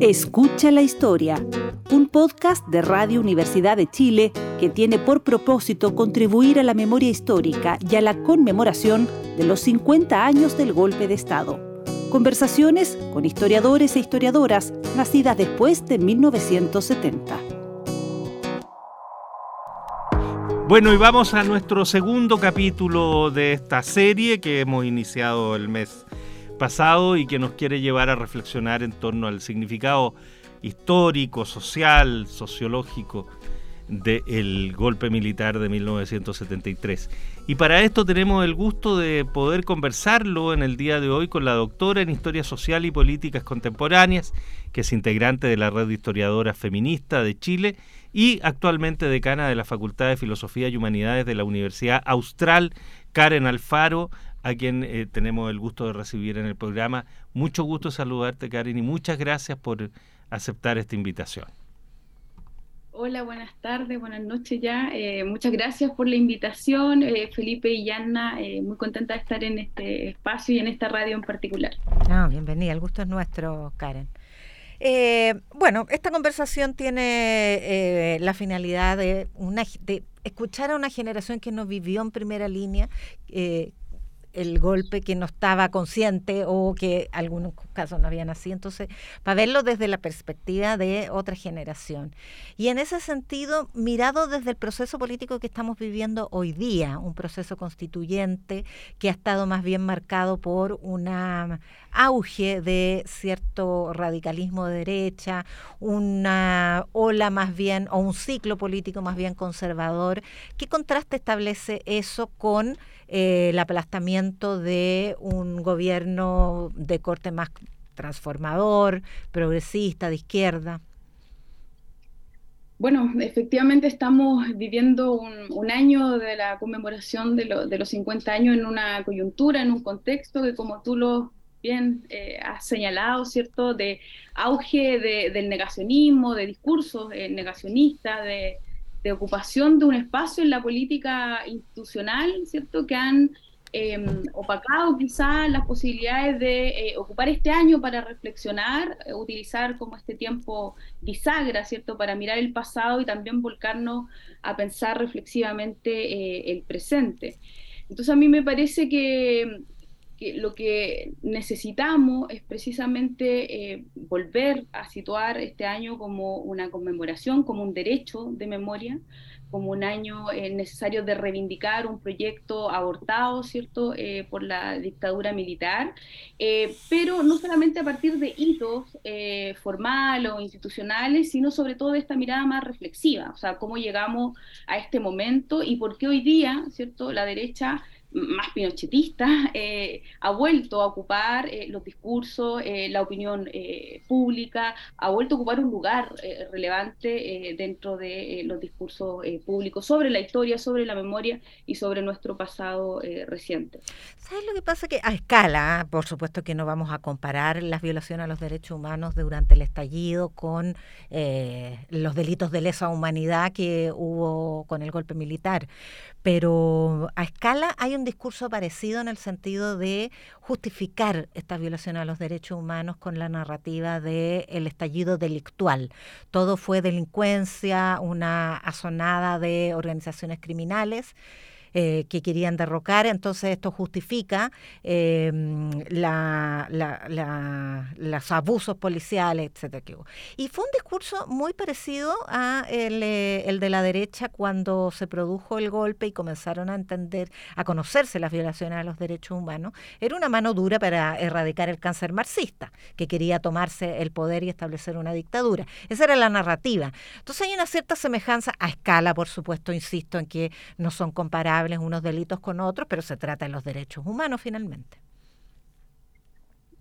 Escucha la historia, un podcast de Radio Universidad de Chile que tiene por propósito contribuir a la memoria histórica y a la conmemoración de los 50 años del golpe de Estado. Conversaciones con historiadores e historiadoras nacidas después de 1970. Bueno, y vamos a nuestro segundo capítulo de esta serie que hemos iniciado el mes pasado y que nos quiere llevar a reflexionar en torno al significado histórico, social, sociológico del golpe militar de 1973. Y para esto tenemos el gusto de poder conversarlo en el día de hoy con la doctora en Historia Social y Políticas Contemporáneas, que es integrante de la Red de Historiadoras Feminista de Chile y actualmente decana de la Facultad de Filosofía y Humanidades de la Universidad Austral, Karen Alfaro, a quien eh, tenemos el gusto de recibir en el programa. Mucho gusto saludarte, Karen, y muchas gracias por aceptar esta invitación. Hola, buenas tardes, buenas noches ya. Eh, muchas gracias por la invitación, eh, Felipe y Yanna. muy contenta de estar en este espacio y en esta radio en particular. Ah, bienvenida, el gusto es nuestro, Karen. bueno, esta conversación tiene la finalidad de, una, de escuchar a una generación que no vivió en primera línea, el golpe que no estaba consciente o que algunos casos no habían nacido. Entonces, para verlo desde la perspectiva de otra generación. Y en ese sentido, mirado desde el proceso político que estamos viviendo hoy día, un proceso constituyente que ha estado más bien marcado por un auge de cierto radicalismo de derecha, una ola más bien, o un ciclo político más bien conservador. ¿Qué contraste establece eso con eh, el aplastamiento de un gobierno de corte más transformador, progresista, de izquierda. Bueno, efectivamente estamos viviendo un, año de la conmemoración de, los 50 años en una coyuntura, en un contexto que como tú lo bien eh, has señalado, ¿cierto?, de auge del negacionismo, de discursos eh, negacionistas, de, de ocupación de un espacio en la política institucional, ¿cierto?, que han em, opacado quizás las posibilidades de eh, ocupar este año para reflexionar, eh, utilizar como este tiempo bisagra, ¿cierto?, para mirar el pasado y también volcarnos a pensar reflexivamente eh, el presente. Entonces a mí me parece que, que lo que necesitamos es precisamente eh, volver a situar este año como una conmemoración, como un derecho de memoria, como un año eh, necesario de reivindicar un proyecto abortado, ¿cierto?, eh, por la dictadura militar, pero no solamente a partir de hitos formales o institucionales, sino sobre todo de esta mirada más reflexiva, o sea, cómo llegamos a este momento y por qué hoy día, ¿cierto?, la derecha más pinochetista, eh, ha vuelto a ocupar eh, los discursos, eh, la opinión pública, ha vuelto a ocupar un lugar relevante dentro de los discursos públicos sobre la historia, sobre la memoria y sobre nuestro pasado reciente. ¿Sabes lo que pasa? Que a escala, por supuesto que no vamos a comparar las violaciones a los derechos humanos durante el estallido con los delitos de lesa humanidad que hubo con el golpe militar, pero a escala hay un discurso parecido en el sentido de justificar esta violación a los derechos humanos con la narrativa del el estallido delictual. Todo fue delincuencia, una asonada de organizaciones criminales. Eh, que querían derrocar, entonces esto justifica eh, los abusos policiales, etcétera. Y fue un discurso muy parecido a eh, el, de la derecha cuando se produjo el golpe y comenzaron a entender, a conocerse las violaciones a los derechos humanos. Era una mano dura para erradicar el cáncer marxista, que quería tomarse el poder y establecer una dictadura. Esa era la narrativa. Entonces hay una cierta semejanza a escala, por supuesto, insisto en que no son comparables unos delitos con otros, pero se trata de los derechos humanos finalmente.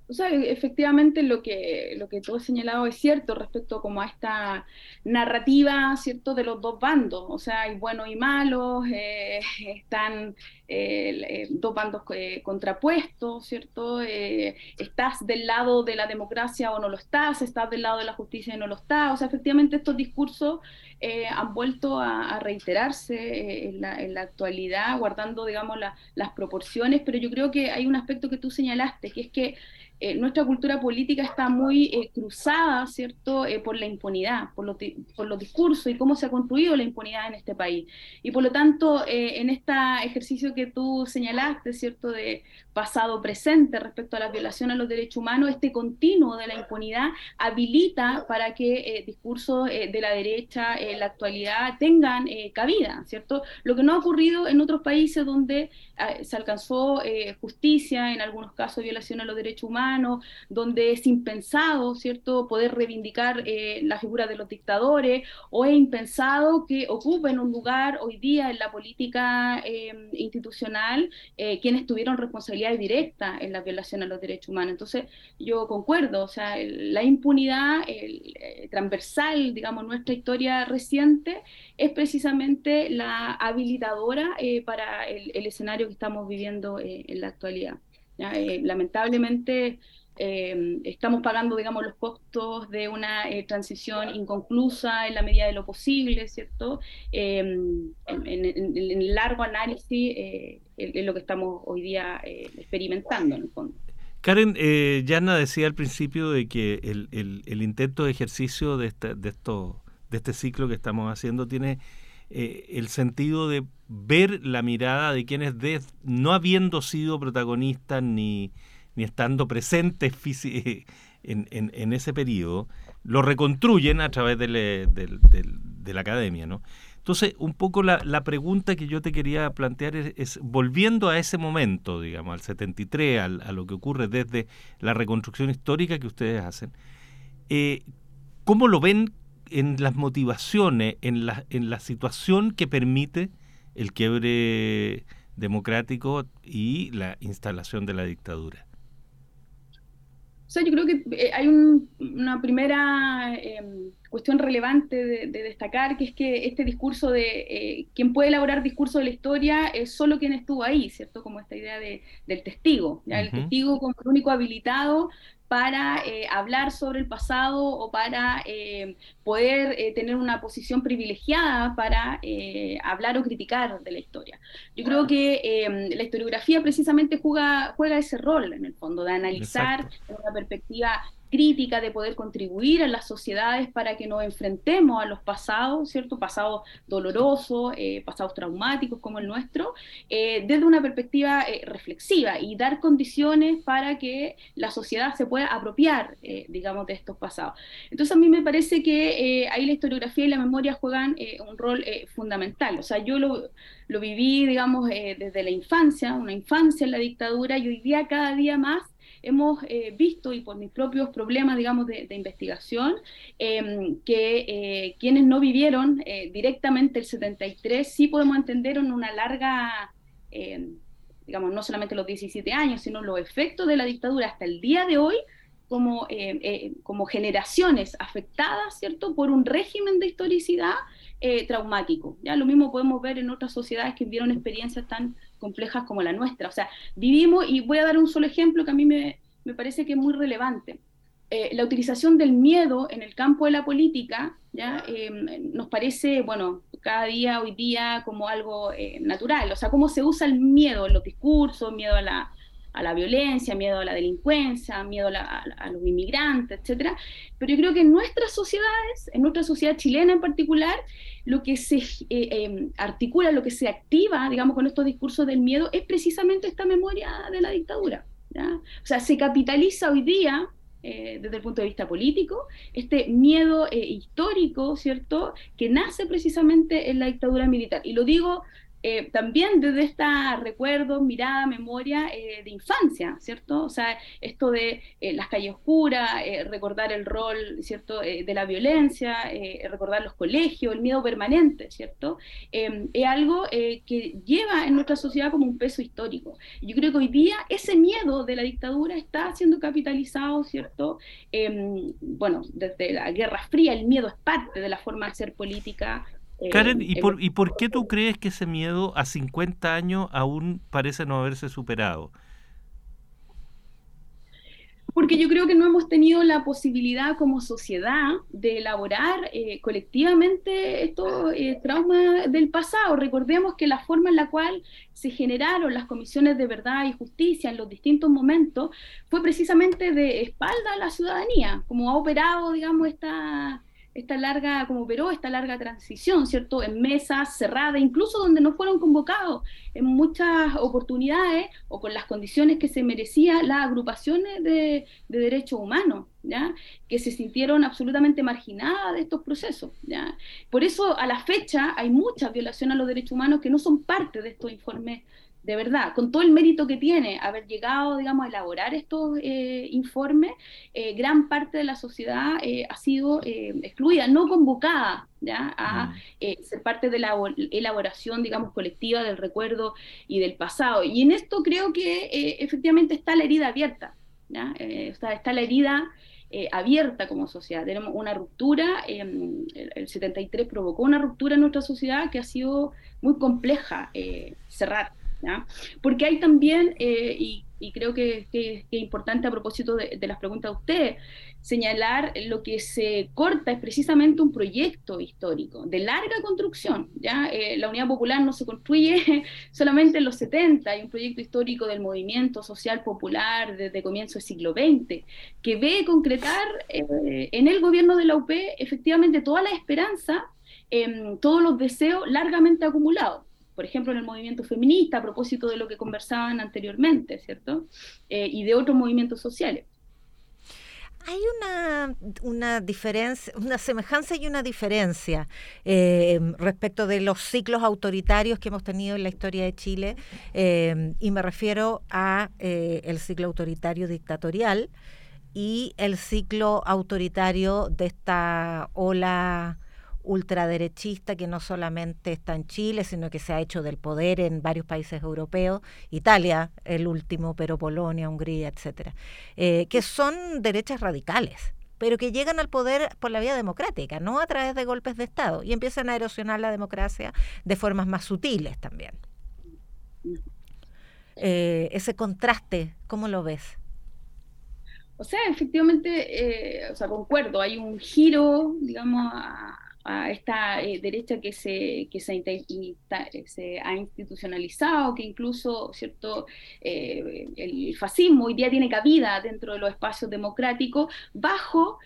O sea, efectivamente lo que, lo que tú has señalado es cierto respecto como a esta narrativa, ¿cierto?, de los dos bandos. O sea, hay buenos y malos, eh, están dos bandos contrapuestos, ¿cierto? estás del lado de la democracia o no lo estás, estás del lado de la justicia y no lo estás. O sea, efectivamente estos discursos han vuelto a, reiterarse en la, actualidad, guardando, digamos, las proporciones, pero yo creo que hay un aspecto que tú señalaste, que es que eh, nuestra cultura política está muy eh, cruzada, ¿cierto?, eh, por la impunidad, por, por los discursos y cómo se ha construido la impunidad en este país. Y por lo tanto, en este ejercicio que tú señalaste, ¿cierto?, de pasado presente respecto a la violación a los derechos humanos, este continuo de la impunidad habilita para que discursos de la derecha en la actualidad tengan cabida, ¿cierto? Lo que no ha ocurrido en otros países donde se alcanzó justicia, en algunos casos violación a los derechos humanos, donde es impensado, ¿cierto?, poder reivindicar eh, la figura de los dictadores, o es impensado que ocupen un lugar hoy día en la política institucional eh, quienes tuvieron responsabilidad directa en la violación a los derechos humanos. Entonces, yo concuerdo, o sea, la impunidad eh, transversal, digamos, nuestra historia reciente, es precisamente la habilitadora para el, escenario que estamos viviendo en la actualidad. Eh, lamentablemente eh, estamos pagando, digamos, los costos de una eh, transición inconclusa en la medida de lo posible, ¿cierto? en, el largo análisis es lo que estamos hoy día experimentando, en el fondo. Karen, eh, Yana decía al principio de que el, el, intento de ejercicio de, este, de, esto, de este ciclo que estamos haciendo tiene el sentido de ver la mirada de quienes, no habiendo sido protagonistas ni, ni estando presentes en, en, ese periodo, lo reconstruyen a través de, de la academia. ¿no? Entonces, un poco la, pregunta que yo te quería plantear es, volviendo a ese momento, digamos, al 73, al, a lo que ocurre desde la reconstrucción histórica que ustedes hacen, eh, ¿cómo lo ven en las motivaciones, en la, en la situación que permite el quiebre democrático y la instalación de la dictadura? O sea, yo creo que eh, hay una primera em, cuestión relevante de, destacar, que es que este discurso de eh, quien puede elaborar discurso de la historia es solo quien estuvo ahí, ¿cierto? Como esta idea de, del testigo, ¿ya? el testigo como el único habilitado para eh, hablar sobre el pasado o para eh, poder eh, tener una posición privilegiada para hablar o criticar de la historia. Yo creo que la historiografía precisamente juega, juega ese rol en el fondo, de analizar una perspectiva crítica, de poder contribuir a las sociedades para que nos enfrentemos a los pasados, ¿cierto? Pasados dolorosos, eh, pasados traumáticos como el nuestro, eh, desde una perspectiva eh, reflexiva y dar condiciones para que la sociedad se pueda apropiar, digamos, de estos pasados. Entonces a mí me parece que ahí la historiografía y la memoria juegan un rol fundamental. O sea, yo lo, lo viví, digamos, desde la infancia, una infancia en la dictadura y hoy día cada día más hemos eh, visto, y por mis propios problemas, digamos, de, investigación, em, que eh, quienes no vivieron eh, directamente el 73 sí podemos entender en una larga, em, digamos, no solamente los 17 años, sino los efectos de la dictadura hasta el día de hoy, como, em, como generaciones afectadas, ¿cierto?, por un régimen de historicidad traumático. ¿ya? Lo mismo podemos ver en otras sociedades que vivieron experiencias tan complejas como la nuestra. O sea, vivimos, y voy a dar un solo ejemplo que a mí me, me parece que es muy relevante. Eh, la utilización del miedo en el campo de la política ¿ya? Eh, nos parece, bueno, cada día, hoy día, como algo eh, natural. O sea, cómo se usa el miedo en los discursos, miedo a la, a la violencia, miedo a la delincuencia, miedo a, los inmigrantes, etcétera. Pero yo creo que en nuestras sociedades, en nuestra sociedad chilena en particular, lo que se eh, em, articula, lo que se activa, digamos, con estos discursos del miedo, es precisamente esta memoria de la dictadura. O sea, se capitaliza hoy día eh, desde el punto de vista político, este miedo eh, histórico, ¿cierto?, que nace precisamente en la dictadura militar. Y lo digo eh, también desde esta recuerdo, mirada, memoria eh, de infancia, ¿cierto? O sea, esto de eh, las calles oscuras, recordar el rol, ¿cierto?, de la violencia, recordar los colegios, el miedo permanente, ¿cierto? Em, es algo que lleva en nuestra sociedad como un peso histórico. Yo creo que hoy día ese miedo de la dictadura está siendo capitalizado, ¿cierto? Em, bueno, desde la Guerra Fría el miedo es parte de la forma de hacer política Karen, ¿y por, ¿y por qué tú crees que ese miedo a 50 años aún parece no haberse superado? porque yo creo que no hemos tenido la posibilidad como sociedad de elaborar eh, colectivamente estos eh, traumas del pasado. Recordemos que la forma en la cual se generaron las comisiones de verdad y justicia en los distintos momentos fue precisamente de espalda a la ciudadanía, como ha operado, digamos, esta, esta larga, como operó esta larga transición, ¿cierto? En mesas cerradas, incluso donde no fueron convocados en muchas oportunidades o con las condiciones que se merecían las agrupaciones de, derechos humanos, ¿ya? Que se sintieron absolutamente marginadas de estos procesos, ¿ya? Por eso, a la fecha, hay muchas violaciones a los derechos humanos que no son parte de estos informes de verdad, con todo el mérito que tiene haber llegado, digamos, a elaborar estos eh, informes, eh, gran parte de la sociedad eh, ha sido excluida, no convocada ¿ya? a mm. ser parte de la elaboración, digamos, colectiva del recuerdo y del pasado. Y en esto creo que efectivamente está la herida abierta, ¿ya? está la herida abierta como sociedad. Tenemos una ruptura, el, el, 73 provocó una ruptura en nuestra sociedad que ha sido muy compleja cerrar. Porque hay también, eh, y, creo que, es importante a propósito de, las preguntas de usted, señalar lo que se corta es precisamente un proyecto histórico de larga construcción. ¿ya? Eh, la Unidad Popular no se construye solamente en los 70, hay un proyecto histórico del movimiento social popular desde comienzo del siglo XX, que ve concretar eh, en el gobierno de la UP efectivamente toda la esperanza, todos los deseos largamente acumulados por ejemplo, en el movimiento feminista, a propósito de lo que conversaban anteriormente, ¿cierto? Eh, y de otros movimientos sociales. Hay una, una diferencia, una semejanza y una diferencia eh, respecto de los ciclos autoritarios que hemos tenido en la historia de Chile, eh, y me refiero a el ciclo autoritario dictatorial y el ciclo autoritario de esta ola ultraderechista que no solamente está en Chile, sino que se ha hecho del poder en varios países europeos, Italia el último, pero Polonia, Hungría, etcétera, eh, que son derechas radicales pero que llegan al poder por la vía democrática, no a través de golpes de Estado, y empiezan a erosionar la democracia de formas más sutiles también. Eh, ese contraste, ¿cómo lo ves? O sea, efectivamente, eh, o sea, concuerdo, hay un giro, digamos, a, a esta eh, derecha que, se, que se, se, ha institucionalizado, que incluso cierto eh, el fascismo hoy día tiene cabida dentro de los espacios democráticos bajo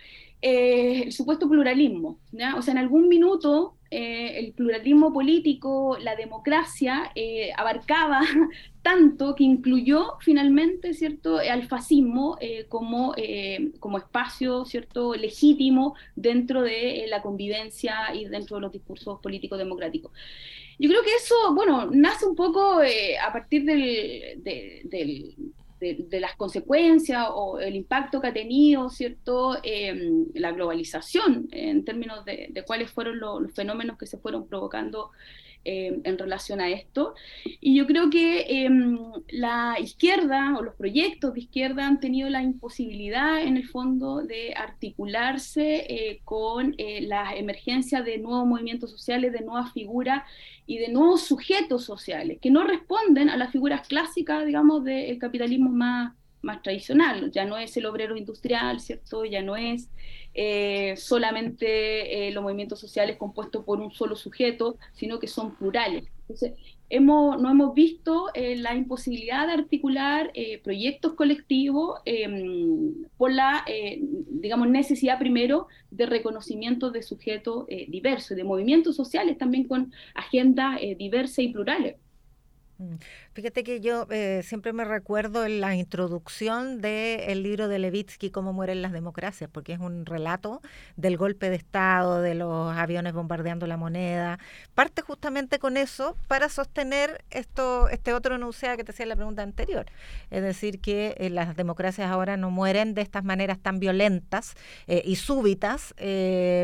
eh, el supuesto pluralismo. O sea, en algún minuto el pluralismo político, la democracia, abarcaba tanto que incluyó finalmente cierto al fascismo eh, como, eh, como espacio cierto legítimo dentro de eh, la convivencia y dentro de los discursos políticos democráticos. Yo creo que eso bueno nace un poco a partir del, de, las consecuencias o el impacto que ha tenido cierto em, la globalización en términos de, cuáles fueron los fenómenos que se fueron provocando Em, en relación a esto. Y yo creo que em, la izquierda o los proyectos de izquierda han tenido la imposibilidad en el fondo de articularse eh, con eh, la emergencia de nuevos movimientos sociales, de nuevas figuras y de nuevos sujetos sociales que no responden a las figuras clásicas, digamos, del capitalismo más, más tradicional. Ya no es el obrero industrial, ¿cierto? Ya no es eh, solamente eh, los movimientos sociales compuestos por un solo sujeto, sino que son plurales. Entonces, hemos, no hemos visto eh, la imposibilidad de articular proyectos colectivos em, por la, digamos, necesidad primero de reconocimiento de sujetos diversos, de movimientos sociales también con agendas diversas y plurales. Fíjate que yo eh, siempre me recuerdo en la introducción del libro de Levitsky, Cómo mueren las democracias, porque es un relato del golpe de Estado, de los aviones bombardeando la moneda. Parte justamente con eso para sostener esto, este otro enunciado que te hacía la pregunta anterior. Es decir, que eh, las democracias ahora no mueren de estas maneras tan violentas eh, y súbitas,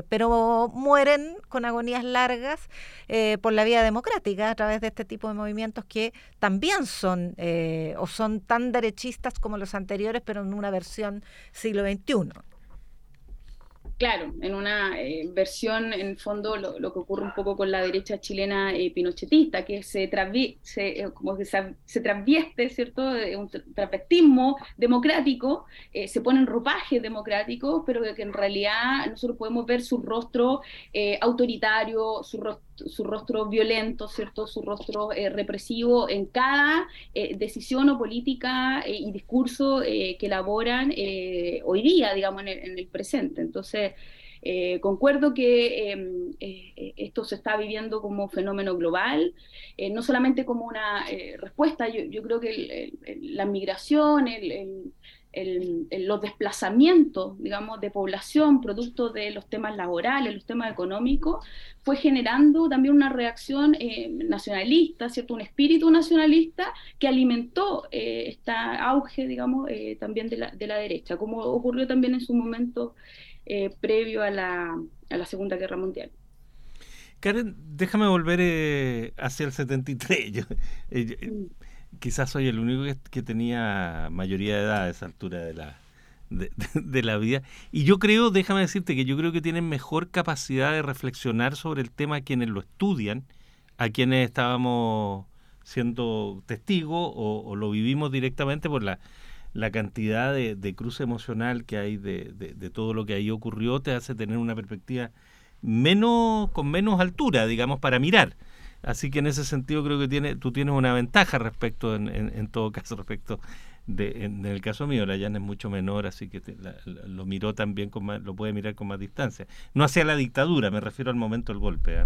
pero mueren con agonías largas por la vía democrática a través de este tipo de movimientos que también también son eh, o son tan derechistas como los anteriores, pero en una versión siglo XXI. claro, en una eh, versión, en fondo, lo, que ocurre un poco con la derecha chilena eh, pinochetista, que se, se, como que se, se transvieste, ¿cierto?, de un travestismo democrático, se ponen ropajes democráticos, pero que en realidad nosotros podemos ver su rostro autoritario, su rostro su rostro violento, ¿cierto? su rostro represivo en cada decisión o política y discurso que elaboran hoy día, digamos, en el presente. Entonces, eh, concuerdo que em, eh, esto se está viviendo como fenómeno global, eh, no solamente como una respuesta, yo, creo que la migración, los desplazamientos, digamos, de población producto de los temas laborales, los temas económicos, fue generando también una reacción nacionalista, ¿cierto? Un espíritu nacionalista que alimentó este auge, digamos, también de la, de la derecha, como ocurrió también en su momento eh, previo a la, a la Segunda Guerra Mundial. Karen, déjame volver eh, hacia el 73. Yo, eh. Quizás soy el único que, tenía mayoría de edad a esa altura de la, de, la vida. Y yo creo, déjame decirte que yo creo que tienen mejor capacidad de reflexionar sobre el tema quienes lo estudian, a quienes estábamos siendo testigos o lo vivimos directamente por la la cantidad de, de cruce emocional que hay de, de, todo lo que ahí ocurrió te hace tener una perspectiva menos con menos altura, digamos, para mirar. Así que en ese sentido creo que tiene, tú tienes una ventaja respecto, en, en, todo caso, respecto de, en, el caso mío, la llana es mucho menor, así que lo miró también, con lo puede mirar con más distancia. No hacia la dictadura, me refiero al momento del golpe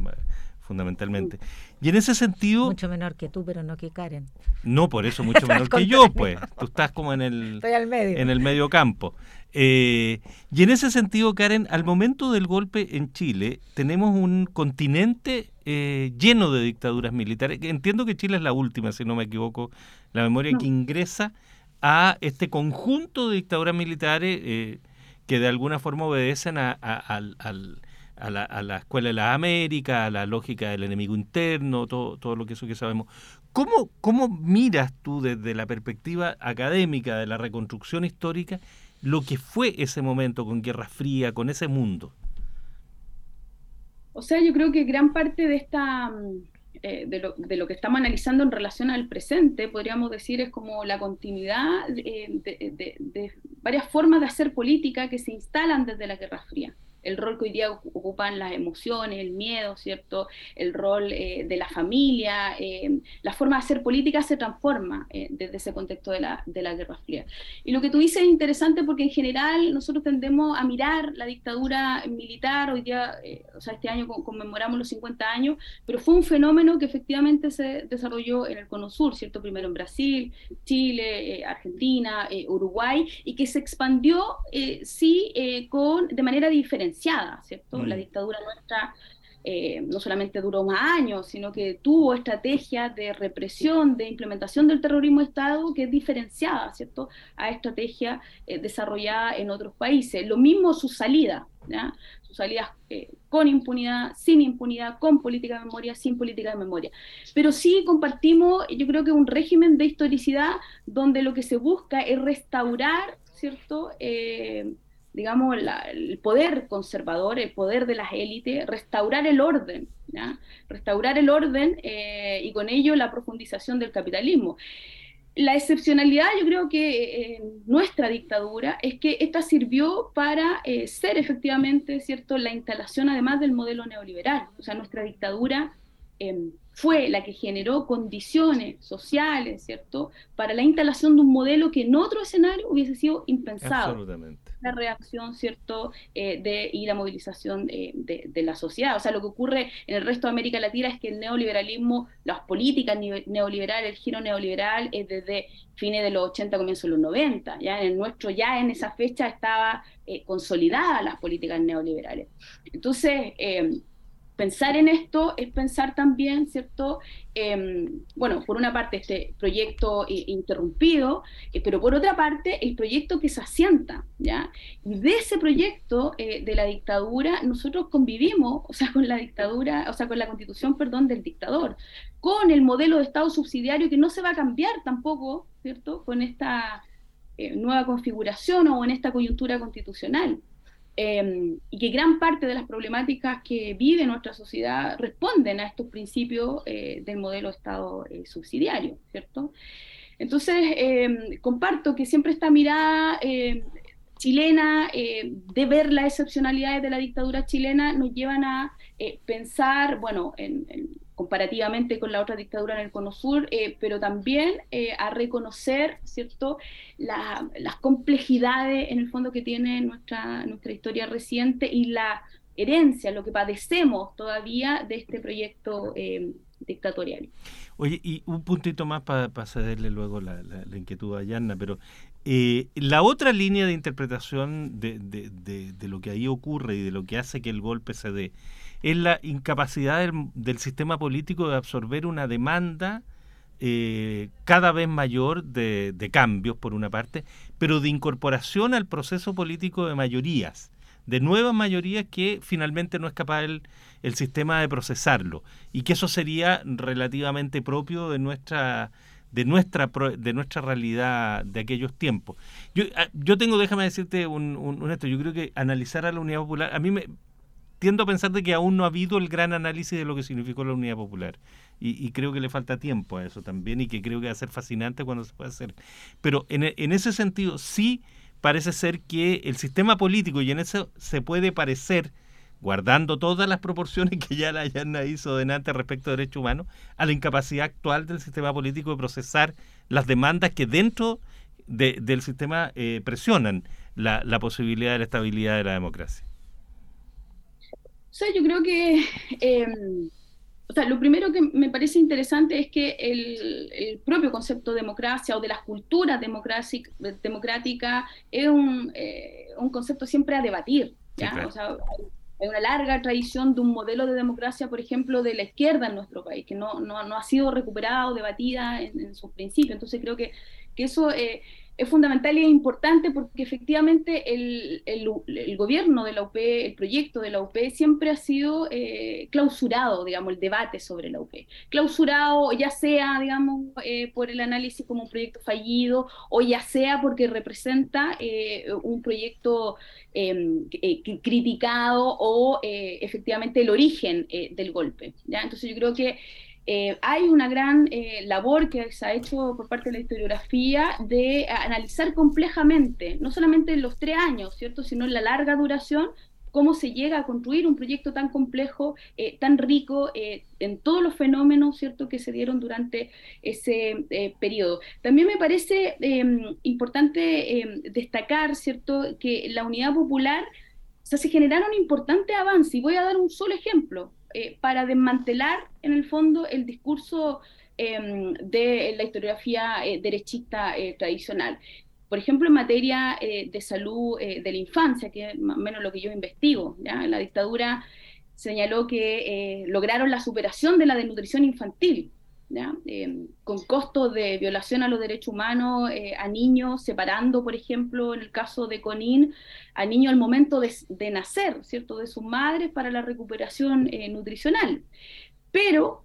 fundamentalmente. Y en ese sentido... Mucho menor que tú, pero no que Karen. No, por eso mucho menor que yo, pues. Tú estás como en el, En el medio campo. Eh, y en ese sentido, Karen, al momento del golpe en Chile, tenemos un continente eh, lleno de dictaduras militares. Entiendo que Chile es la última, si no me equivoco, la memoria que ingresa a este conjunto de dictaduras militares eh, que de alguna forma obedecen a, la, a la Escuela de la América, a la lógica del enemigo interno, todo, todo lo que eso que sabemos. ¿Cómo, ¿Cómo miras tú desde la perspectiva académica de la reconstrucción histórica lo que fue ese momento con Guerra Fría, con ese mundo? O sea, yo creo que gran parte de esta mm, eh, de, lo, que estamos analizando en relación al presente, podríamos decir, es como la continuidad eh, de, varias formas de hacer política que se instalan desde la Guerra Fría el rol que hoy día ocupan las emociones, el miedo, ¿cierto? El rol eh, de la familia, eh, la forma de hacer política se transforma eh, desde ese contexto de la, de la Guerra Fría. Y lo que tú dices es interesante porque en general nosotros tendemos a mirar la dictadura militar, hoy día, o sea, este año conmemoramos los 50 años, pero fue un fenómeno que efectivamente se desarrolló en el Cono Sur, ¿cierto? Primero en Brasil, Chile, Argentina, Uruguay, y que se expandió, sí, con, de manera diferente ¿cierto? La mm. dictadura nuestra eh, no solamente duró más años, sino que tuvo estrategias de represión, de implementación del terrorismo de Estado que es diferenciada, ¿cierto?, a estrategia eh, desarrollada en otros países. Lo mismo su salida, ¿ya? Sus salidas eh, con impunidad, sin impunidad, con política de memoria, sin política de memoria. Pero sí compartimos, yo creo que un régimen de historicidad donde lo que se busca es restaurar, ¿cierto?, digamos, el poder conservador, el poder de las élites, restaurar el orden, restaurar el orden eh, y con ello la profundización del capitalismo. La excepcionalidad, yo creo que en nuestra dictadura es que esta sirvió para eh, ser efectivamente, ¿cierto?, la instalación además del modelo neoliberal. O sea, nuestra dictadura em, fue la que generó condiciones sociales, ¿cierto?, para la instalación de un modelo que en otro escenario hubiese sido impensado. Absolutamente. La reacción, ¿cierto?, eh, de, y la movilización de, de, la sociedad. O sea, lo que ocurre en el resto de América Latina es que el neoliberalismo, las políticas neoliberales, el giro neoliberal es desde fines de los 80, comienzos de los 90. Ya en nuestro, ya en esa fecha estaba eh, consolidada las políticas neoliberales. Entonces, eh, pensar en esto es pensar también, ¿cierto? Em, bueno, por una parte este proyecto eh, interrumpido, eh, pero por otra parte el proyecto que se asienta, ¿ya? Y de ese proyecto eh, de la dictadura nosotros convivimos, o sea, con la dictadura, o sea, con la constitución, perdón, del dictador, con el modelo de Estado subsidiario que no se va a cambiar tampoco, ¿cierto? Con esta nueva configuración o en esta coyuntura constitucional. Em, y que gran parte de las problemáticas que vive nuestra sociedad responden a estos principios eh, del modelo Estado eh, subsidiario, ¿cierto? Entonces, em, comparto que siempre esta mirada em, chilena de ver las excepcionalidades de la dictadura chilena nos llevan a pensar, bueno, en comparativamente con la otra dictadura en el Cono Sur, eh, pero también eh, a reconocer ¿cierto? las complejidades en el fondo que tiene nuestra, nuestra historia reciente y la herencia, lo que padecemos todavía de este proyecto eh, dictatorial. Oye, y un puntito más para cederle luego la, inquietud a Yanna, pero la otra línea de interpretación de, de, lo que ahí ocurre y de lo que hace que el golpe se dé es la incapacidad del, sistema político de absorber una demanda eh, cada vez mayor de, cambios, por una parte, pero de incorporación al proceso político de mayorías, de nuevas mayorías que finalmente no es capaz el, sistema de procesarlo, y que eso sería relativamente propio de nuestra de nuestra de nuestra realidad de aquellos tiempos. Yo, ah, yo tengo, déjame decirte un, un, esto, yo creo que analizar a la Unidad Popular, a mí me, tiendo a pensar de que aún no ha habido el gran análisis de lo que significó la unidad popular. Y, creo que le falta tiempo a eso también y que creo que va a ser fascinante cuando se pueda hacer. Pero en, en ese sentido sí parece ser que el sistema político, y en eso se puede parecer, guardando todas las proporciones que ya la Yana hizo delante respecto a derechos humanos, a la incapacidad actual del sistema político de procesar las demandas que dentro del sistema eh, presionan la, la posibilidad de la estabilidad de la democracia. O sea, yo creo que, em, o sea, lo primero que me parece interesante es que el, propio concepto de democracia o de las culturas democrática es un, eh, un, concepto siempre a debatir. ¿ya? O sea, hay una larga tradición de un modelo de democracia, por ejemplo, de la izquierda en nuestro país, que no, no, no ha sido recuperado, debatida en, en sus principios. Entonces creo que, que eso eh, es fundamental y es importante porque efectivamente el, gobierno de la UP, el proyecto de la UP siempre ha sido eh, clausurado, digamos, el debate sobre la UP. Clausurado ya sea, digamos, eh, por el análisis como un proyecto fallido o ya sea porque representa eh, un proyecto em, criticado o efectivamente el origen del golpe. ¿ya? Entonces yo creo que eh, hay una gran eh, labor que se ha hecho por parte de la historiografía de analizar complejamente, no solamente en los tres años, ¿cierto?, sino en la larga duración, cómo se llega a construir un proyecto tan complejo, eh, tan rico en todos los fenómenos, ¿cierto?, que se dieron durante ese periodo. También me parece em, importante em, destacar, ¿cierto?, que la unidad popular, o sea, se generaron importantes avances, y voy a dar un solo ejemplo. Eh, para desmantelar en el fondo el discurso em, de la historiografía eh, derechista eh, tradicional. Por ejemplo, en materia de salud de la infancia, que es más menos lo que yo investigo, ¿ya? la dictadura señaló que lograron la superación de la desnutrición infantil, Em, con costos de violación a los derechos humanos eh, a niños, separando, por ejemplo, en el caso de Conin, a niños al momento de, nacer, ¿cierto?, de sus madres para la recuperación eh, nutricional. Pero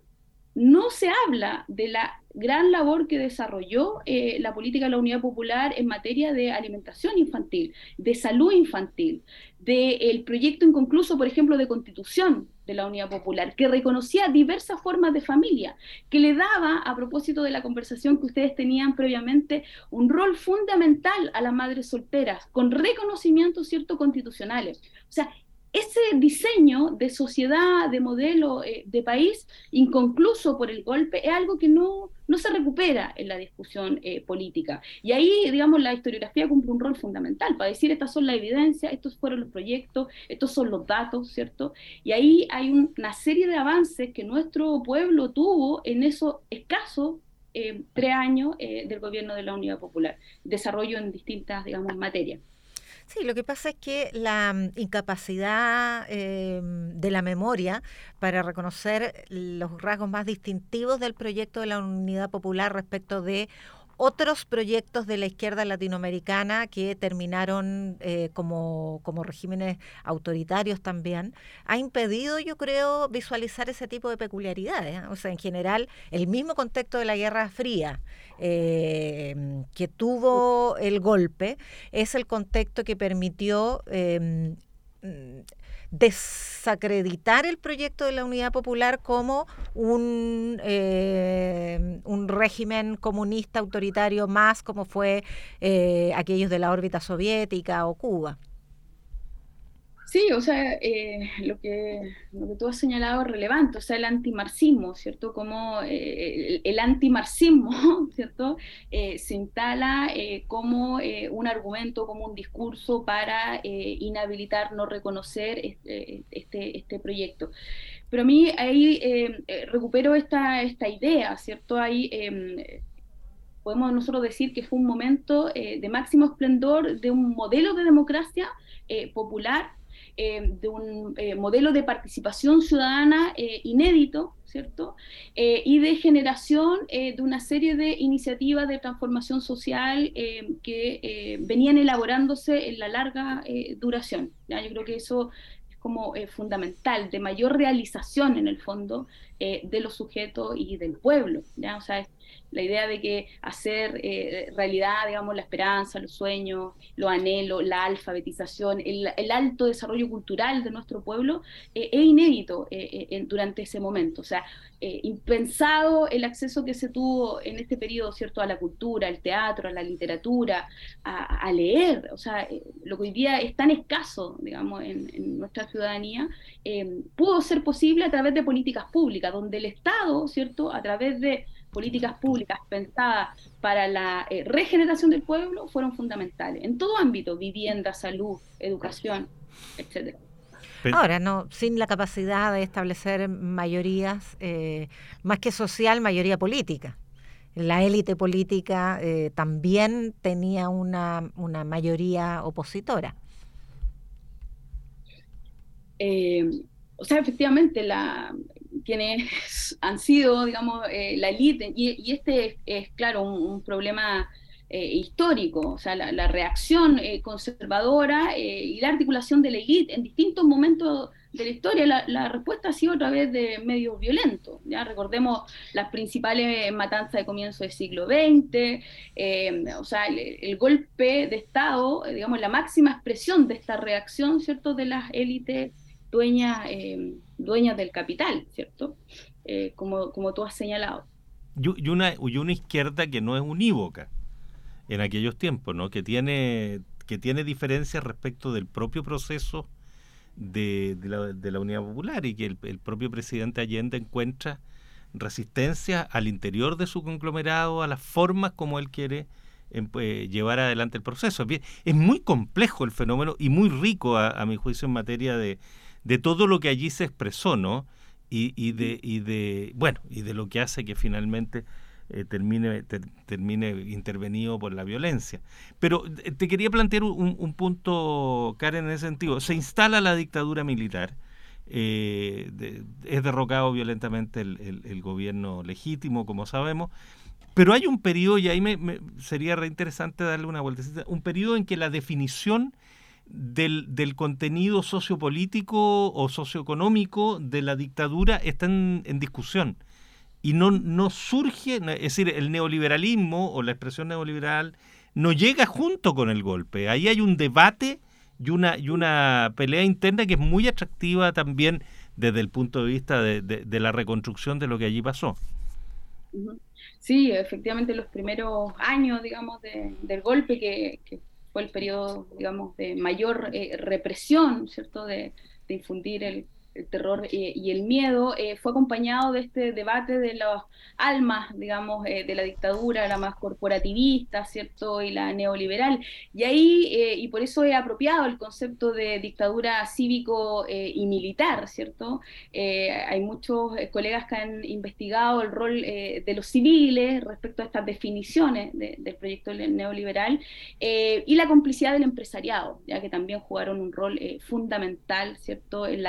no se habla de la gran labor que desarrolló eh, la política de la Unidad Popular en materia de alimentación infantil, de salud infantil, del proyecto inconcluso, por ejemplo, de constitución de la Unidad Popular, que reconocía diversas formas de familia, que le daba, a propósito de la conversación que ustedes tenían previamente, un rol fundamental a las madres solteras, con reconocimientos ciertos constitucionales. O sea, ese diseño de sociedad, de modelo eh, de país inconcluso por el golpe es algo que no, no se recupera en la discusión eh, política. Y ahí, digamos, la historiografía cumple un rol fundamental para decir estas son las evidencias, estos fueron los proyectos, estos son los datos, ¿cierto? Y ahí hay una serie de avances que nuestro pueblo tuvo en esos escasos eh, tres años del gobierno de la Unidad Popular, desarrollo en distintas, digamos, materias. Sí, lo que pasa es que la mm, incapacidad em, de la memoria para reconocer los rasgos más distintivos del proyecto de la Unidad Popular respecto de otros proyectos de la izquierda latinoamericana que terminaron eh, como, como regímenes autoritarios también, ha impedido, yo creo, visualizar ese tipo de peculiaridades. ¿eh? O sea, en general, el mismo contexto de la Guerra Fría eh, que tuvo el golpe es el contexto que permitió mm, desacreditar el proyecto de la Unidad Popular como un, eh, un régimen comunista autoritario más como fue eh, aquellos de la órbita soviética o Cuba. Sí, o sea, eh, lo, que, tú has señalado es relevante, o sea, el antimarxismo, ¿cierto? Como eh, el, el, antimarxismo, ¿cierto? Eh, se instala como un argumento, como un discurso para inhabilitar, no reconocer este, este, proyecto. Pero a mí ahí recupero esta, esta idea, ¿cierto? Ahí em, podemos nosotros decir que fue un momento de máximo esplendor de un modelo de democracia popular eh, de un eh, modelo de participación ciudadana eh, inédito, ¿cierto? y de generación de una serie de iniciativas de transformación social que venían elaborándose en la larga duración. ¿ya? Yo creo que eso es como fundamental, de mayor realización en el fondo de los sujetos y del pueblo. ¿ya? O sea, la idea de que hacer eh, realidad, digamos, la esperanza, los sueños, los anhelos, la alfabetización, el, alto desarrollo cultural de nuestro pueblo eh, es inédito eh, durante ese momento. O sea, impensado el acceso que se tuvo en este periodo, ¿cierto?, a la cultura, al teatro, a la literatura, a, leer. O sea, lo que hoy día es tan escaso, digamos, en, en nuestra ciudadanía, pudo ser posible a través de políticas públicas, donde el Estado, ¿cierto?, a través de políticas públicas pensadas para la eh, regeneración del pueblo fueron fundamentales, en todo ámbito, vivienda, salud, educación, etcétera. Ahora, no, sin la capacidad de establecer mayorías, eh, más que social, mayoría política. La élite política eh, también tenía una, una mayoría opositora. o sea, efectivamente, la, quienes han sido, digamos, eh, la élite, y, este es, claro, un, problema eh, histórico, o sea, la, reacción eh, conservadora y la articulación de la élite en distintos momentos de la historia, la, respuesta ha sido a través de medios violentos. ¿ya? Recordemos las principales matanzas de comienzo del siglo XX, o sea, el, golpe de Estado, digamos, la máxima expresión de esta reacción, ¿cierto?, de las élites dueñas, dueñas del capital, ¿cierto? Eh, como, como tú has señalado. Y una, y una izquierda que no es unívoca en aquellos tiempos, ¿no? Que tiene, que tiene diferencias respecto del propio proceso de, la, Unidad Popular y que el, propio presidente Allende encuentra resistencia al interior de su conglomerado, a las formas como él quiere em, pues, llevar adelante el proceso. Es muy complejo el fenómeno y muy rico, a mi juicio, en materia de, de todo lo que allí se expresó, ¿no? Y, de, y de, bueno, y de lo que hace que finalmente eh, termine, termine intervenido por la violencia. Pero eh, te quería plantear un, punto, Karen, en ese sentido. Se instala la dictadura militar, eh, es derrocado violentamente el, gobierno legítimo, como sabemos, pero hay un periodo, y ahí me, sería reinteresante darle una vueltecita, un periodo en que la definición del, del, contenido sociopolítico o socioeconómico de la dictadura está en, discusión. Y no, no surge, es decir, el neoliberalismo o la expresión neoliberal no llega junto con el golpe. Ahí hay un debate y una, y una pelea interna que es muy atractiva también desde el punto de vista de, de, la reconstrucción de lo que allí pasó. Sí, efectivamente los primeros años, digamos, del golpe que fue el periodo, digamos, de mayor eh, represión, ¿cierto?, de, de infundir el, el terror y el miedo, eh, fue acompañado de este debate de las almas, digamos, eh, de la dictadura, la más corporativista, ¿cierto? Y la neoliberal. Y ahí, eh, y por eso he apropiado el concepto de dictadura cívico y militar, ¿cierto? hay muchos colegas que han investigado el rol de los civiles respecto a estas definiciones del proyecto neoliberal y la complicidad del empresariado, ya que también jugaron un rol fundamental, ¿cierto?, en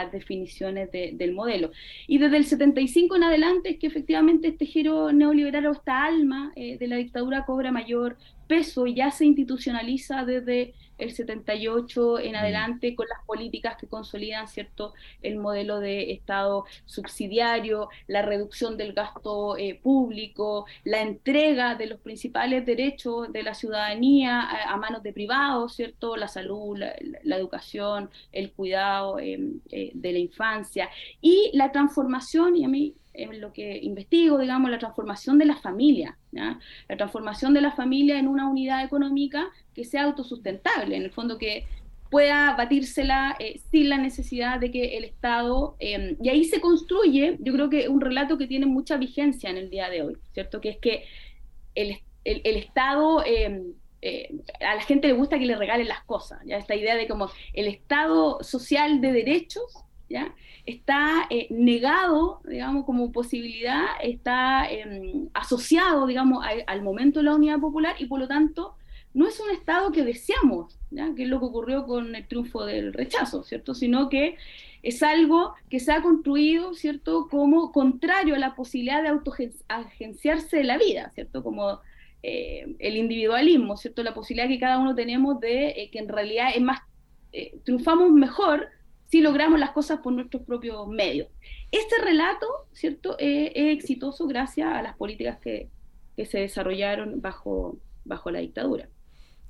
definiciones del modelo. Y desde el 75 en adelante es que efectivamente este giro neoliberal o esta alma eh, de la dictadura cobra mayor peso ya se institucionaliza desde el 78 en mm. adelante con las políticas que consolidan cierto el modelo de Estado subsidiario, la reducción del gasto eh, público, la entrega de los principales derechos de la ciudadanía a, manos de privados, cierto, la salud, la, educación, el cuidado em, eh, de la infancia. Y la transformación y a mí en lo que investigo, digamos, la transformación de la familia, la transformación de la familia en una unidad económica que sea autosustentable, en el fondo que pueda batírsela eh, sin la necesidad de que el Estado, em, y ahí se construye, yo creo que un relato que tiene mucha vigencia en el día de hoy, ¿cierto? Que es que el, el, Estado... Em, eh, a la gente le gusta que le regalen las cosas, ¿ya? Esta idea de como el Estado social de derechos, está eh, negado, digamos, como posibilidad, está em, asociado, digamos, al momento de la unidad popular y por lo tanto no es un Estado que deseamos, que es lo que ocurrió con el triunfo del rechazo, ¿cierto? Sino que es algo que se ha construido, ¿cierto?, como contrario a la posibilidad de autoagenciarse de la vida, ¿cierto? Como eh, el individualismo, ¿cierto? La posibilidad que cada uno tenemos de eh, que en realidad es más, triunfamos mejor si logramos las cosas por nuestros propios medios. Este relato, ¿cierto?, es, exitoso gracias a las políticas que, se desarrollaron bajo, bajo la dictadura.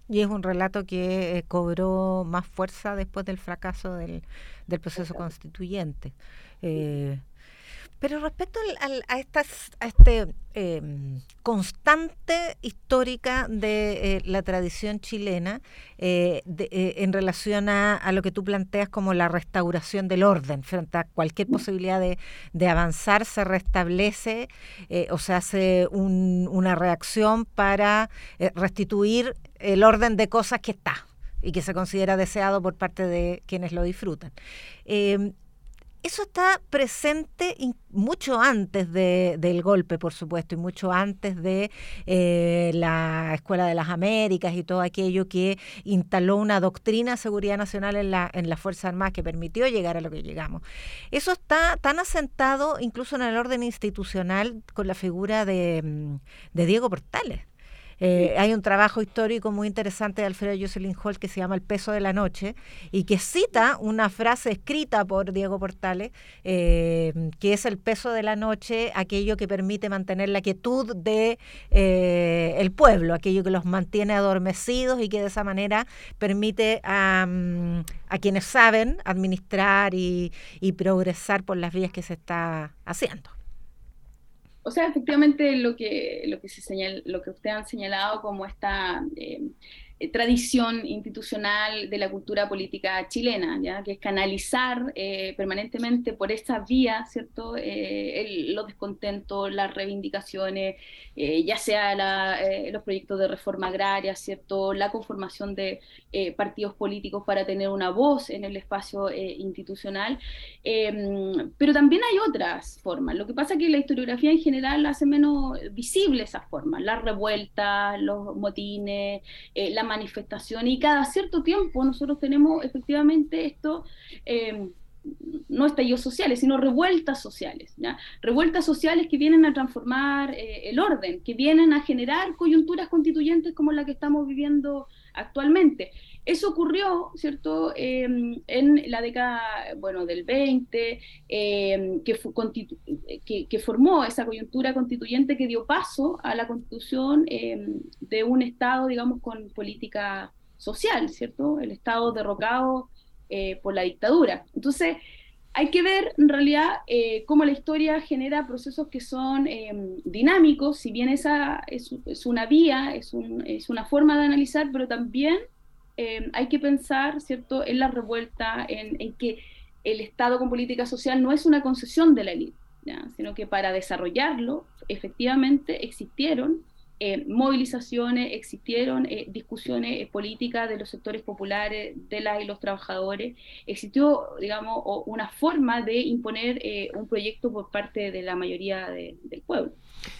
Y es un relato que eh, cobró más fuerza después del fracaso del, del proceso constituyente. Eh, pero respecto a, estas, a este em, constante histórica de eh, la tradición chilena eh, eh, en relación a, lo que tú planteas como la restauración del orden, frente a cualquier posibilidad de, avanzar, se restablece o se hace una reacción para restituir el orden de cosas que está y que se considera deseado por parte de quienes lo disfrutan. Em, eso está presente mucho antes del golpe, por supuesto, y mucho antes de eh, la Escuela de las Américas y todo aquello que instaló una doctrina de seguridad nacional en la, en la Fuerza Armada que permitió llegar a lo que llegamos. Eso está tan asentado incluso en el orden institucional con la figura de, mm, de Diego Portales. Eh, hay un trabajo histórico muy interesante de Alfredo Jocelyn Hall que se llama El peso de la noche y que cita una frase escrita por Diego Portales, eh, que es el peso de la noche, aquello que permite mantener la quietud de eh, el pueblo, aquello que los mantiene adormecidos y que de esa manera permite a, mm, a quienes saben administrar y, y progresar por las vías que se está haciendo. O sea, efectivamente lo que, lo que, se señal, lo que usted han señalado como esta eh, eh, tradición institucional de la cultura política chilena, ¿ya? que es canalizar eh, permanentemente por esa vía, ¿cierto? Eh, los descontentos, las reivindicaciones, ya sea los proyectos de reforma agraria, ¿cierto? La conformación de partidos políticos para tener una voz en el espacio institucional, em, pero también hay otras formas. Lo que pasa es que la historiografía en general hace menos visible esas formas, las revueltas, los motines, la manifestación y cada cierto tiempo nosotros tenemos efectivamente esto, eh, no estallidos sociales, sino revueltas sociales, ¿ya? revueltas sociales que vienen a transformar eh, el orden, que vienen a generar coyunturas constituyentes como la que estamos viviendo actualmente. Eso ocurrió, ¿cierto?, em, en la década, bueno, del 20, em, que, que, formó esa coyuntura constituyente que dio paso a la constitución em, de un Estado, digamos, con política social, ¿cierto? El Estado derrocado eh, por la dictadura. Entonces, hay que ver en realidad eh, cómo la historia genera procesos que son dinámicos, si bien esa es, una vía, es, es, una forma de analizar, pero también eh, hay que pensar, ¿cierto?, en la revuelta, en, que el Estado con política social no es una concesión de la élite, sino que para desarrollarlo, efectivamente, existieron eh, movilizaciones, existieron eh, discusiones políticas de los sectores populares, de las y los trabajadores, existió, digamos, una forma de imponer un proyecto por parte de la mayoría del pueblo.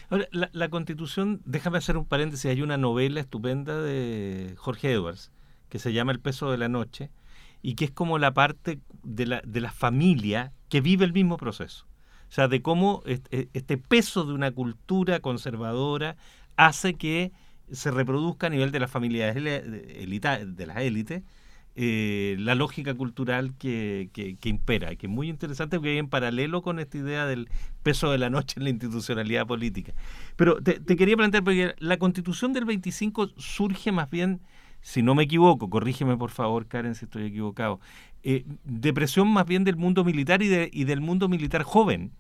Ahora, la, constitución, déjame hacer un paréntesis, hay una novela estupenda de Jorge Edwards, que se llama El peso de la noche y que es como la parte de la, de la familia que vive el mismo proceso. O sea, de cómo este, este peso de una cultura conservadora hace que se reproduzca a nivel de las familias de las élites eh, la lógica cultural que, que, impera, que es muy interesante porque hay en paralelo con esta idea del peso de la noche en la institucionalidad política. Pero te, quería plantear, porque la constitución del 25 surge más bien, si no me equivoco, corrígeme por favor Karen si estoy equivocado, eh, de presión más bien del mundo militar y, de, y del mundo militar joven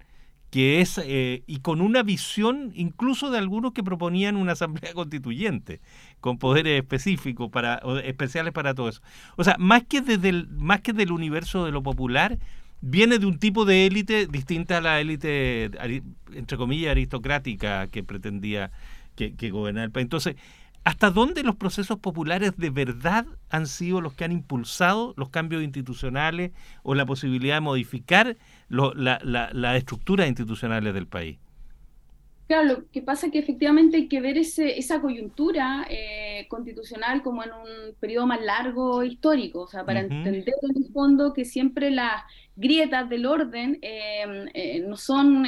que es, eh, y con una visión incluso de algunos que proponían una asamblea constituyente, con poderes específicos, para, especiales para todo eso. O sea, más que, desde el, más que del universo de lo popular, viene de un tipo de élite distinta a la élite, entre comillas, aristocrática que pretendía que, que gobernar el país. Entonces, ¿Hasta dónde los procesos populares de verdad han sido los que han impulsado los cambios institucionales o la posibilidad de modificar las la, estructuras institucionales del país? Claro, lo que pasa es que efectivamente hay que ver ese, esa coyuntura eh, constitucional como en un periodo más largo histórico, o sea, para entender en el fondo que siempre las grietas del orden eh, eh, no son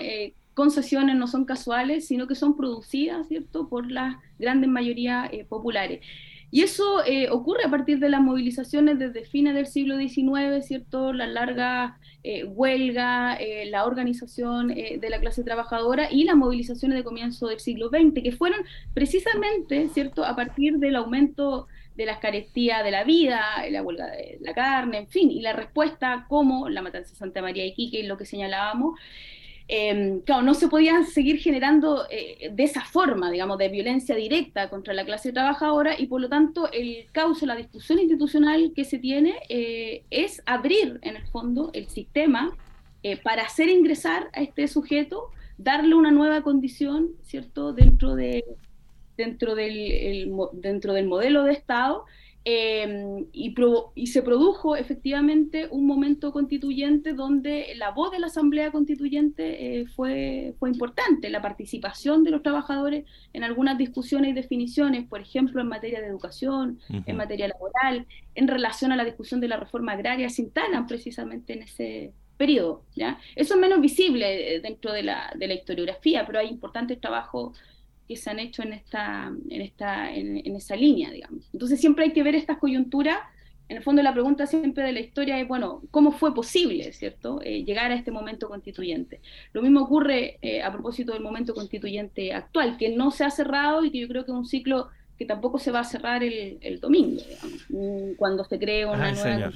concesiones no son casuales, sino que son producidas, ¿cierto?, por la grandes mayoría eh, populares. Y eso eh, ocurre a partir de las movilizaciones desde fines del siglo XIX, ¿cierto? La larga eh, huelga, la organización de la clase trabajadora y las movilizaciones de comienzo del siglo XX, que fueron precisamente, ¿cierto?, a partir del aumento de las carestías de la vida, la huelga de la carne, en fin, y la respuesta como la matanza de Santa María de Quique, lo que señalábamos, Em, claro, no se podía seguir generando eh, de esa forma, digamos, de violencia directa contra la clase trabajadora y por lo tanto el causa, la discusión institucional que se tiene eh, es abrir en el fondo el sistema eh, para hacer ingresar a este sujeto, darle una nueva condición, ¿cierto?, dentro, de, dentro, del, dentro del modelo de Estado Em, y, y, se produjo efectivamente un momento constituyente donde la voz de la Asamblea Constituyente eh, fue, fue importante, la participación de los trabajadores en algunas discusiones y definiciones, por ejemplo, en materia de educación, en materia laboral, en relación a la discusión de la reforma agraria, se instalan precisamente en ese periodo. ¿ya? Eso es menos visible eh, dentro de la, de la historiografía, pero hay importantes trabajos que se han hecho en, esta, en, esta, en, esa línea, digamos. Entonces siempre hay que ver estas coyunturas. En el fondo la pregunta siempre de la historia es, bueno, ¿cómo fue posible, cierto, eh, llegar a este momento constituyente? Lo mismo ocurre eh, a propósito del momento constituyente actual, que no se ha cerrado y que yo creo que es un ciclo que tampoco se va a cerrar el, el domingo, digamos, cuando se cree una nueva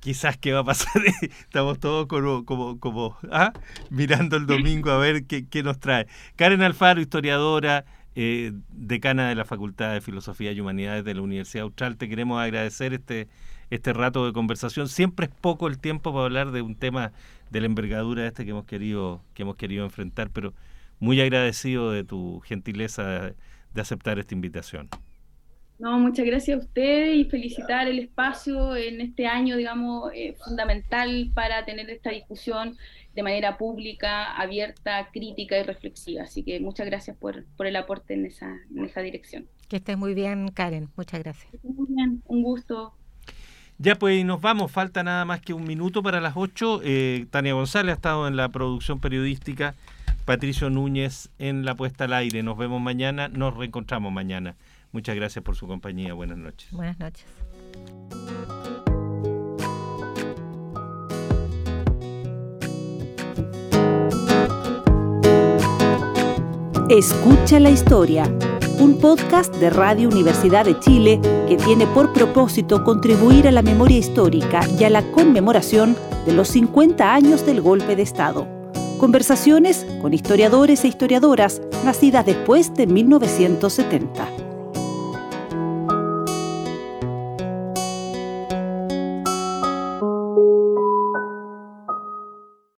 quizás qué va a pasar. Estamos todos como, como, como ¿ah? mirando el domingo a ver qué, qué nos trae. Karen Alfaro, historiadora, eh, decana de la Facultad de Filosofía y Humanidades de la Universidad Austral, te queremos agradecer este, este rato de conversación. Siempre es poco el tiempo para hablar de un tema de la envergadura este que hemos querido, que hemos querido enfrentar, pero muy agradecido de tu gentileza de aceptar esta invitación. No, muchas gracias a ustedes y felicitar el espacio en este año, digamos, eh, fundamental para tener esta discusión de manera pública, abierta, crítica y reflexiva. Así que muchas gracias por, el aporte en esa, en esa dirección. Que estés muy bien, Karen. Muchas gracias. muy bien, un gusto. Ya pues nos vamos, falta nada más que un minuto para las 8. Eh, Tania González ha estado en la producción periodística, Patricio Núñez en la puesta al aire. Nos vemos mañana, nos reencontramos mañana. Muchas gracias por su compañía. Buenas noches. Buenas noches. Escucha la historia, un podcast de Radio Universidad de Chile que tiene por propósito contribuir a la memoria histórica y a la conmemoración de los 50 años del golpe de Estado. Conversaciones con historiadores e historiadoras nacidas después de 1970.